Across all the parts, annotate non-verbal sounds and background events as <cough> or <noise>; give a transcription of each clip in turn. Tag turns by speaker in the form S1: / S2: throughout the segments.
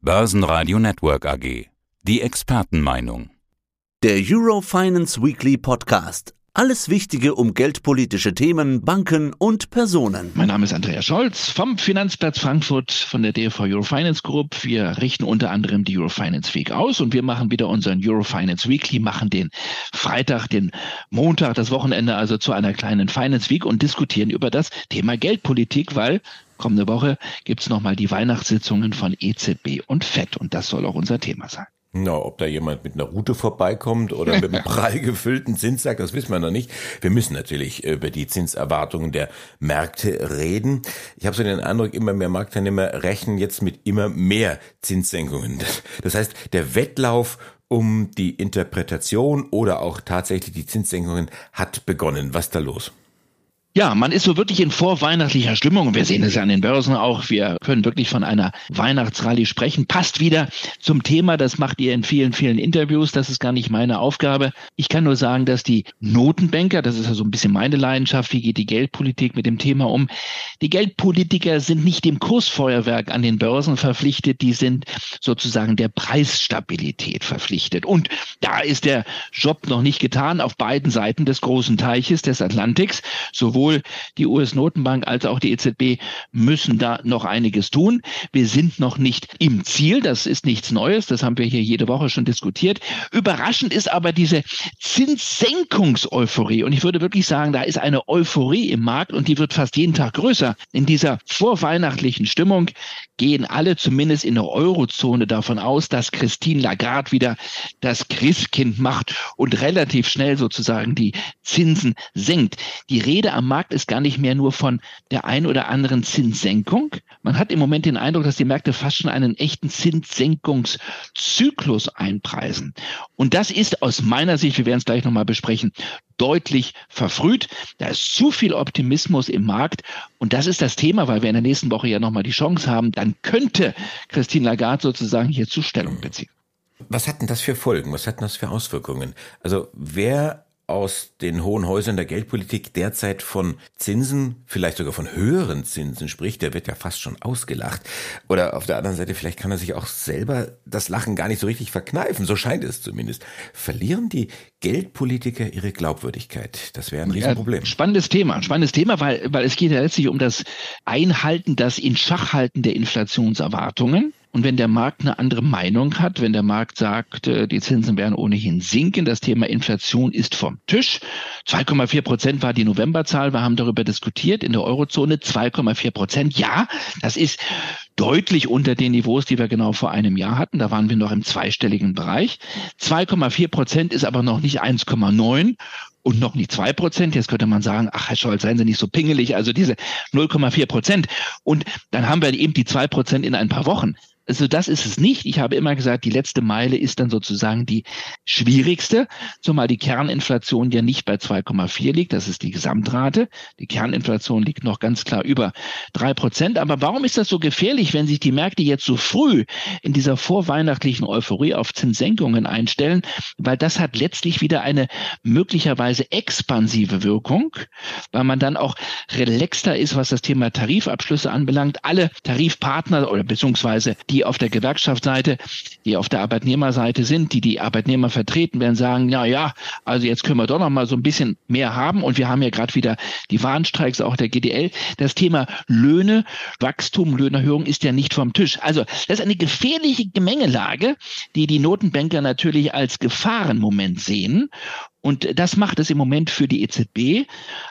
S1: Börsenradio Network AG. Die Expertenmeinung.
S2: Der Eurofinance Weekly Podcast. Alles Wichtige um geldpolitische Themen, Banken und Personen.
S3: Mein Name ist Andreas Scholz vom Finanzplatz Frankfurt von der DFV Eurofinance Group. Wir richten unter anderem die Eurofinance Week aus und wir machen wieder unseren Eurofinance Weekly, machen den Freitag, den Montag, das Wochenende also zu einer kleinen Finance Week und diskutieren über das Thema Geldpolitik, weil Kommende Woche gibt's nochmal die Weihnachtssitzungen von EZB und FED und das soll auch unser Thema sein.
S4: Na, ob da jemand mit einer Route vorbeikommt oder mit einem <laughs> prall gefüllten Zinssack, das wissen wir noch nicht. Wir müssen natürlich über die Zinserwartungen der Märkte reden. Ich habe so den Eindruck, immer mehr Marktteilnehmer rechnen jetzt mit immer mehr Zinssenkungen. Das heißt, der Wettlauf um die Interpretation oder auch tatsächlich die Zinssenkungen hat begonnen. Was da los?
S3: Ja, man ist so wirklich in vorweihnachtlicher Stimmung. Wir sehen es ja an den Börsen auch. Wir können wirklich von einer Weihnachtsrallye sprechen. Passt wieder zum Thema. Das macht ihr in vielen, vielen Interviews. Das ist gar nicht meine Aufgabe. Ich kann nur sagen, dass die Notenbanker, das ist ja so ein bisschen meine Leidenschaft, wie geht die Geldpolitik mit dem Thema um? Die Geldpolitiker sind nicht dem Kursfeuerwerk an den Börsen verpflichtet. Die sind sozusagen der Preisstabilität verpflichtet. Und da ist der Job noch nicht getan auf beiden Seiten des großen Teiches des Atlantiks. Sowohl sowohl die US-Notenbank als auch die EZB müssen da noch einiges tun. Wir sind noch nicht im Ziel. Das ist nichts Neues. Das haben wir hier jede Woche schon diskutiert. Überraschend ist aber diese Zinssenkungseuphorie. Und ich würde wirklich sagen, da ist eine Euphorie im Markt und die wird fast jeden Tag größer. In dieser vorweihnachtlichen Stimmung gehen alle zumindest in der Eurozone davon aus, dass Christine Lagarde wieder das Christkind macht und relativ schnell sozusagen die Zinsen senkt. Die Rede am Markt ist gar nicht mehr nur von der ein oder anderen Zinssenkung. Man hat im Moment den Eindruck, dass die Märkte fast schon einen echten Zinssenkungszyklus einpreisen. Und das ist aus meiner Sicht, wir werden es gleich nochmal besprechen, deutlich verfrüht. Da ist zu viel Optimismus im Markt. Und das ist das Thema, weil wir in der nächsten Woche ja nochmal die Chance haben, dann könnte Christine Lagarde sozusagen hier Zustellung beziehen.
S4: Was hat denn das für Folgen? Was hat denn das für Auswirkungen? Also wer aus den hohen Häusern der Geldpolitik derzeit von Zinsen, vielleicht sogar von höheren Zinsen spricht, der wird ja fast schon ausgelacht. Oder auf der anderen Seite, vielleicht kann er sich auch selber das Lachen gar nicht so richtig verkneifen, so scheint es zumindest. Verlieren die Geldpolitiker ihre Glaubwürdigkeit? Das wäre ein Riesenproblem.
S3: Ja, spannendes Thema, spannendes Thema, weil, weil es geht ja letztlich um das Einhalten, das in Schachhalten der Inflationserwartungen. Und wenn der Markt eine andere Meinung hat, wenn der Markt sagt, äh, die Zinsen werden ohnehin sinken, das Thema Inflation ist vom Tisch. 2,4 Prozent war die Novemberzahl. Wir haben darüber diskutiert in der Eurozone. 2,4 Prozent. Ja, das ist deutlich unter den Niveaus, die wir genau vor einem Jahr hatten. Da waren wir noch im zweistelligen Bereich. 2,4 Prozent ist aber noch nicht 1,9 und noch nicht zwei Prozent. Jetzt könnte man sagen, ach Herr Scholz, seien Sie nicht so pingelig, also diese 0,4 Prozent. Und dann haben wir eben die zwei Prozent in ein paar Wochen. Also das ist es nicht. Ich habe immer gesagt, die letzte Meile ist dann sozusagen die schwierigste, zumal die Kerninflation ja nicht bei 2,4 liegt. Das ist die Gesamtrate. Die Kerninflation liegt noch ganz klar über drei Prozent. Aber warum ist das so gefährlich, wenn sich die Märkte jetzt so früh in dieser vorweihnachtlichen Euphorie auf Zinssenkungen einstellen? Weil das hat letztlich wieder eine möglicherweise expansive Wirkung, weil man dann auch relaxter ist, was das Thema Tarifabschlüsse anbelangt. Alle Tarifpartner oder beziehungsweise die die auf der Gewerkschaftsseite, die auf der Arbeitnehmerseite sind, die die Arbeitnehmer vertreten, werden sagen, ja, ja, also jetzt können wir doch noch mal so ein bisschen mehr haben und wir haben ja gerade wieder die Warnstreiks auch der GDL. Das Thema Löhne, Wachstum, Löhnerhöhung ist ja nicht vom Tisch. Also das ist eine gefährliche Gemengelage, die die Notenbanker natürlich als Gefahrenmoment sehen und das macht es im Moment für die EZB,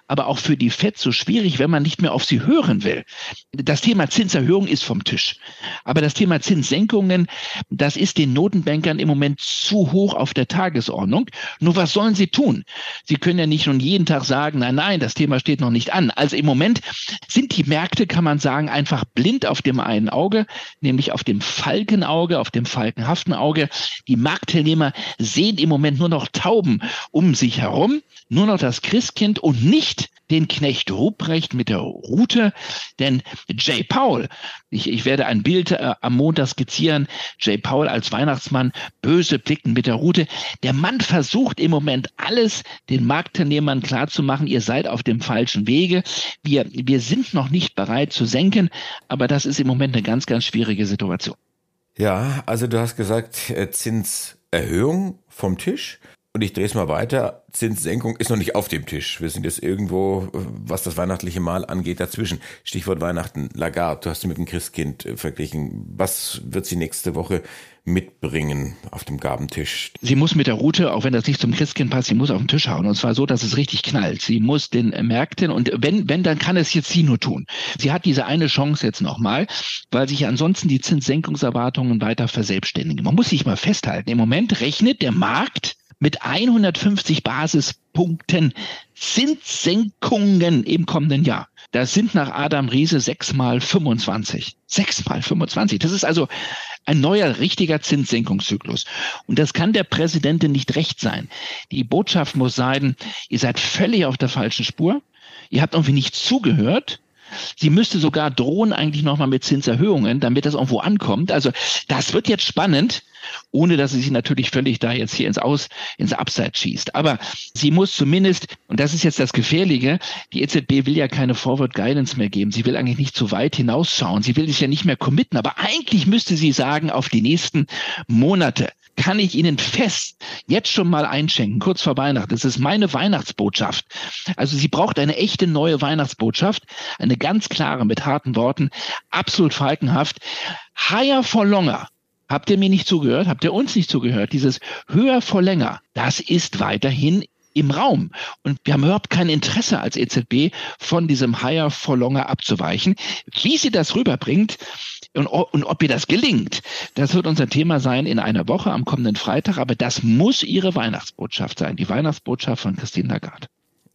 S3: aber auch für die FED so schwierig, wenn man nicht mehr auf sie hören will. Das Thema Zinserhöhung ist vom Tisch. Aber das Thema Zinssenkungen, das ist den Notenbankern im Moment zu hoch auf der Tagesordnung. Nur was sollen sie tun? Sie können ja nicht nun jeden Tag sagen, nein, nein, das Thema steht noch nicht an. Also im Moment sind die Märkte, kann man sagen, einfach blind auf dem einen Auge, nämlich auf dem Falkenauge, auf dem falkenhaften Auge. Die Marktteilnehmer sehen im Moment nur noch Tauben um sich herum nur noch das Christkind und nicht den Knecht Ruprecht mit der Rute, denn Jay Paul, ich, ich werde ein Bild äh, am Montag skizzieren, Jay Paul als Weihnachtsmann, böse Blicken mit der Rute. Der Mann versucht im Moment alles den Marktteilnehmern klarzumachen, ihr seid auf dem falschen Wege. Wir, wir sind noch nicht bereit zu senken, aber das ist im Moment eine ganz, ganz schwierige Situation.
S4: Ja, also du hast gesagt, äh, Zinserhöhung vom Tisch. Und ich drehe es mal weiter. Zinssenkung ist noch nicht auf dem Tisch. Wir sind jetzt irgendwo, was das weihnachtliche Mal angeht, dazwischen. Stichwort Weihnachten. Lagarde, du hast sie mit dem Christkind äh, verglichen. Was wird sie nächste Woche mitbringen auf dem Gabentisch?
S3: Sie muss mit der Route, auch wenn das nicht zum Christkind passt, sie muss auf den Tisch hauen. Und zwar so, dass es richtig knallt. Sie muss den Märkten und wenn, wenn, dann kann es jetzt sie nur tun. Sie hat diese eine Chance jetzt nochmal, weil sich ansonsten die Zinssenkungserwartungen weiter verselbstständigen. Man muss sich mal festhalten. Im Moment rechnet der Markt mit 150 Basispunkten Zinssenkungen im kommenden Jahr. Das sind nach Adam Riese sechs mal 25. Sechs mal 25. Das ist also ein neuer, richtiger Zinssenkungszyklus. Und das kann der Präsidentin nicht recht sein. Die Botschaft muss sein, ihr seid völlig auf der falschen Spur. Ihr habt irgendwie nicht zugehört. Sie müsste sogar drohen eigentlich nochmal mit Zinserhöhungen, damit das irgendwo ankommt. Also das wird jetzt spannend, ohne dass sie sich natürlich völlig da jetzt hier ins Aus, ins Abseits schießt. Aber sie muss zumindest, und das ist jetzt das Gefährliche, die EZB will ja keine Forward Guidance mehr geben. Sie will eigentlich nicht zu weit hinausschauen. Sie will sich ja nicht mehr committen. Aber eigentlich müsste sie sagen, auf die nächsten Monate kann ich Ihnen fest jetzt schon mal einschenken, kurz vor Weihnachten. Das ist meine Weihnachtsbotschaft. Also sie braucht eine echte neue Weihnachtsbotschaft, eine ganz klare mit harten Worten, absolut falkenhaft. Higher for longer. Habt ihr mir nicht zugehört? Habt ihr uns nicht zugehört? Dieses höher for länger, das ist weiterhin im Raum. Und wir haben überhaupt kein Interesse als EZB von diesem Higher for Longer abzuweichen. Wie sie das rüberbringt, und, und ob ihr das gelingt, das wird unser Thema sein in einer Woche am kommenden Freitag. Aber das muss ihre Weihnachtsbotschaft sein, die Weihnachtsbotschaft von Christine Lagarde.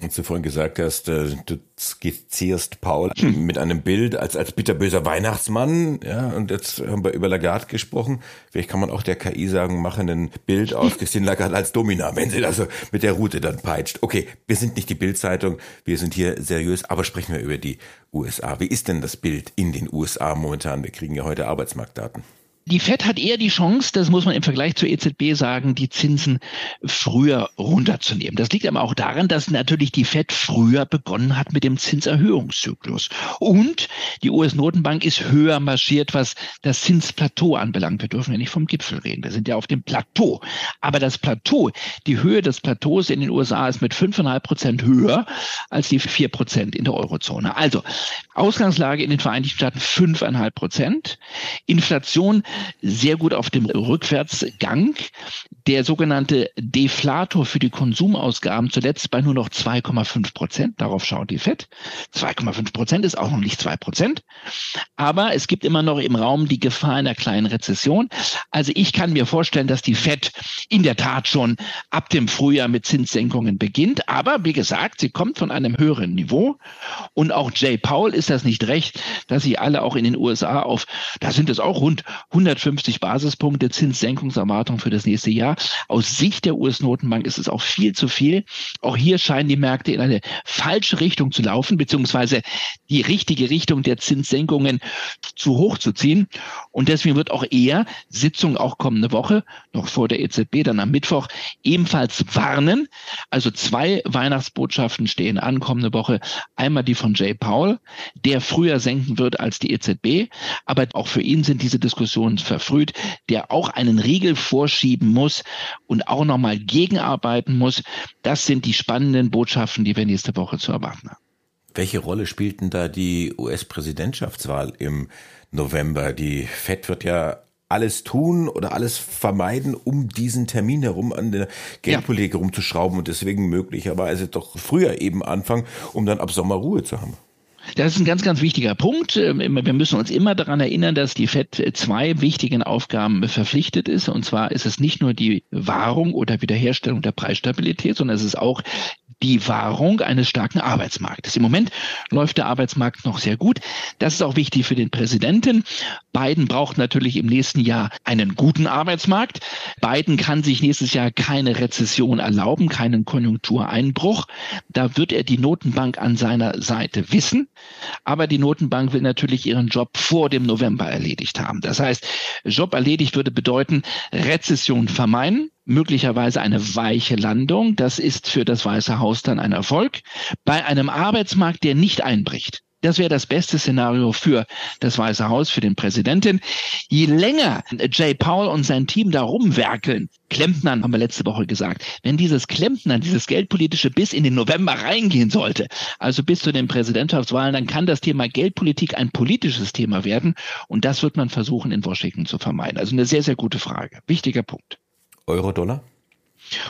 S4: Und du vorhin gesagt hast, äh, du skizzierst Paul mit einem Bild als, als bitterböser Weihnachtsmann, ja, und jetzt haben wir über Lagarde gesprochen. Vielleicht kann man auch der KI sagen, machen ein Bild aus Christine Lagarde als Domina, wenn sie also mit der Route dann peitscht. Okay, wir sind nicht die Bildzeitung, wir sind hier seriös, aber sprechen wir über die USA. Wie ist denn das Bild in den USA momentan? Wir kriegen ja heute Arbeitsmarktdaten.
S3: Die Fed hat eher die Chance, das muss man im Vergleich zur EZB sagen, die Zinsen früher runterzunehmen. Das liegt aber auch daran, dass natürlich die Fed früher begonnen hat mit dem Zinserhöhungszyklus. Und die US-Notenbank ist höher marschiert, was das Zinsplateau anbelangt. Wir dürfen ja nicht vom Gipfel reden. Wir sind ja auf dem Plateau. Aber das Plateau, die Höhe des Plateaus in den USA ist mit 5,5 Prozent höher als die 4 Prozent in der Eurozone. Also Ausgangslage in den Vereinigten Staaten 5,5 Prozent. Inflation sehr gut auf dem Rückwärtsgang. Der sogenannte Deflator für die Konsumausgaben zuletzt bei nur noch 2,5 Prozent. Darauf schaut die FED. 2,5 Prozent ist auch noch nicht 2 Prozent. Aber es gibt immer noch im Raum die Gefahr einer kleinen Rezession. Also ich kann mir vorstellen, dass die FED in der Tat schon ab dem Frühjahr mit Zinssenkungen beginnt. Aber wie gesagt, sie kommt von einem höheren Niveau. Und auch Jay Powell ist das nicht recht, dass sie alle auch in den USA auf, da sind es auch rund 150 Basispunkte Zinssenkungserwartung für das nächste Jahr. Aus Sicht der US-Notenbank ist es auch viel zu viel. Auch hier scheinen die Märkte in eine falsche Richtung zu laufen, beziehungsweise die richtige Richtung der Zinssenkungen zu hoch zu ziehen. Und deswegen wird auch eher Sitzung auch kommende Woche, noch vor der EZB, dann am Mittwoch, ebenfalls warnen. Also zwei Weihnachtsbotschaften stehen an kommende Woche. Einmal die von Jay Powell, der früher senken wird als die EZB. Aber auch für ihn sind diese Diskussionen Diskussion verfrüht, der auch einen Riegel vorschieben muss und auch nochmal gegenarbeiten muss. Das sind die spannenden Botschaften, die wir nächste Woche zu erwarten haben.
S4: Welche Rolle spielt denn da die US-Präsidentschaftswahl im November? Die FED wird ja alles tun oder alles vermeiden, um diesen Termin herum an der Geldpolitik ja. rumzuschrauben und deswegen möglicherweise doch früher eben anfangen, um dann ab Sommer Ruhe zu haben.
S3: Das ist ein ganz, ganz wichtiger Punkt. Ähm, wir müssen uns immer daran erinnern, dass die FED zwei wichtigen Aufgaben verpflichtet ist. Und zwar ist es nicht nur die Wahrung oder Wiederherstellung der Preisstabilität, sondern es ist auch die Wahrung eines starken Arbeitsmarktes. Im Moment läuft der Arbeitsmarkt noch sehr gut. Das ist auch wichtig für den Präsidenten. Biden braucht natürlich im nächsten Jahr einen guten Arbeitsmarkt. Biden kann sich nächstes Jahr keine Rezession erlauben, keinen Konjunktureinbruch. Da wird er die Notenbank an seiner Seite wissen. Aber die Notenbank will natürlich ihren Job vor dem November erledigt haben. Das heißt, Job erledigt würde bedeuten, Rezession vermeiden, möglicherweise eine weiche Landung. Das ist für das Weiße Haus dann ein Erfolg. Bei einem Arbeitsmarkt, der nicht einbricht, Das wäre das beste Szenario für das Weiße Haus, für den Präsidenten. Je länger Jay Powell und sein Team da rumwerkeln, Klempnern, haben wir letzte Woche gesagt, wenn dieses Klempnern, dieses Geldpolitische bis in den November reingehen sollte, also bis zu den Präsidentschaftswahlen, dann kann das Thema Geldpolitik ein politisches Thema werden. Und das wird man versuchen, in Washington zu vermeiden. Also eine sehr, sehr gute Frage. Wichtiger Punkt.
S4: Euro-Dollar?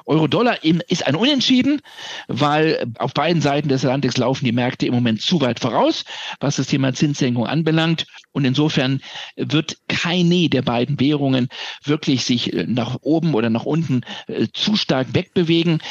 S3: Euro-Dollar ist ein Unentschieden, weil auf beiden Seiten des Atlantiks laufen die Märkte im Moment zu weit voraus, was das Thema Zinssenkung anbelangt. Und insofern wird keine der beiden Währungen wirklich sich nach oben oder nach unten äh, zu stark wegbewegen.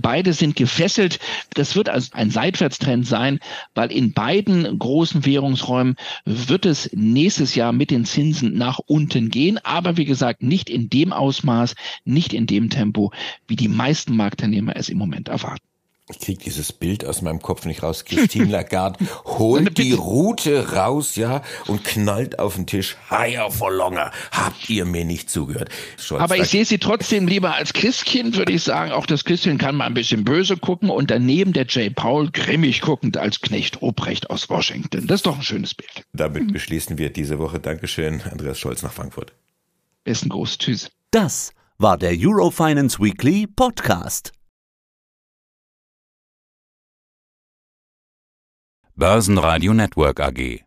S3: Beide sind gefesselt. Das wird also ein Seitwärtstrend sein, weil in beiden großen Währungsräumen wird es nächstes Jahr mit den Zinsen nach unten gehen. Aber wie gesagt, nicht in dem Ausmaß, nicht in dem Tempo, wie die meisten Marktteilnehmer es im Moment erwarten.
S4: Ich kriege dieses Bild aus meinem Kopf nicht raus. Christine <laughs> Lagarde holt die Route raus, ja, und knallt auf den Tisch. Higher for longer. Habt ihr mir nicht zugehört?
S3: Scholz, Aber ich sehe sie trotzdem lieber als Christkind, würde ich sagen. Auch das Christkind kann mal ein bisschen böse gucken und daneben der Jay Paul grimmig guckend als Knecht Obrecht aus Washington. Das ist doch ein schönes Bild.
S4: Damit beschließen wir diese Woche. Dankeschön, Andreas Scholz nach Frankfurt.
S3: Besten Gruß. Tschüss.
S2: Das war der Eurofinance Weekly Podcast.
S1: Börsenradio Network AG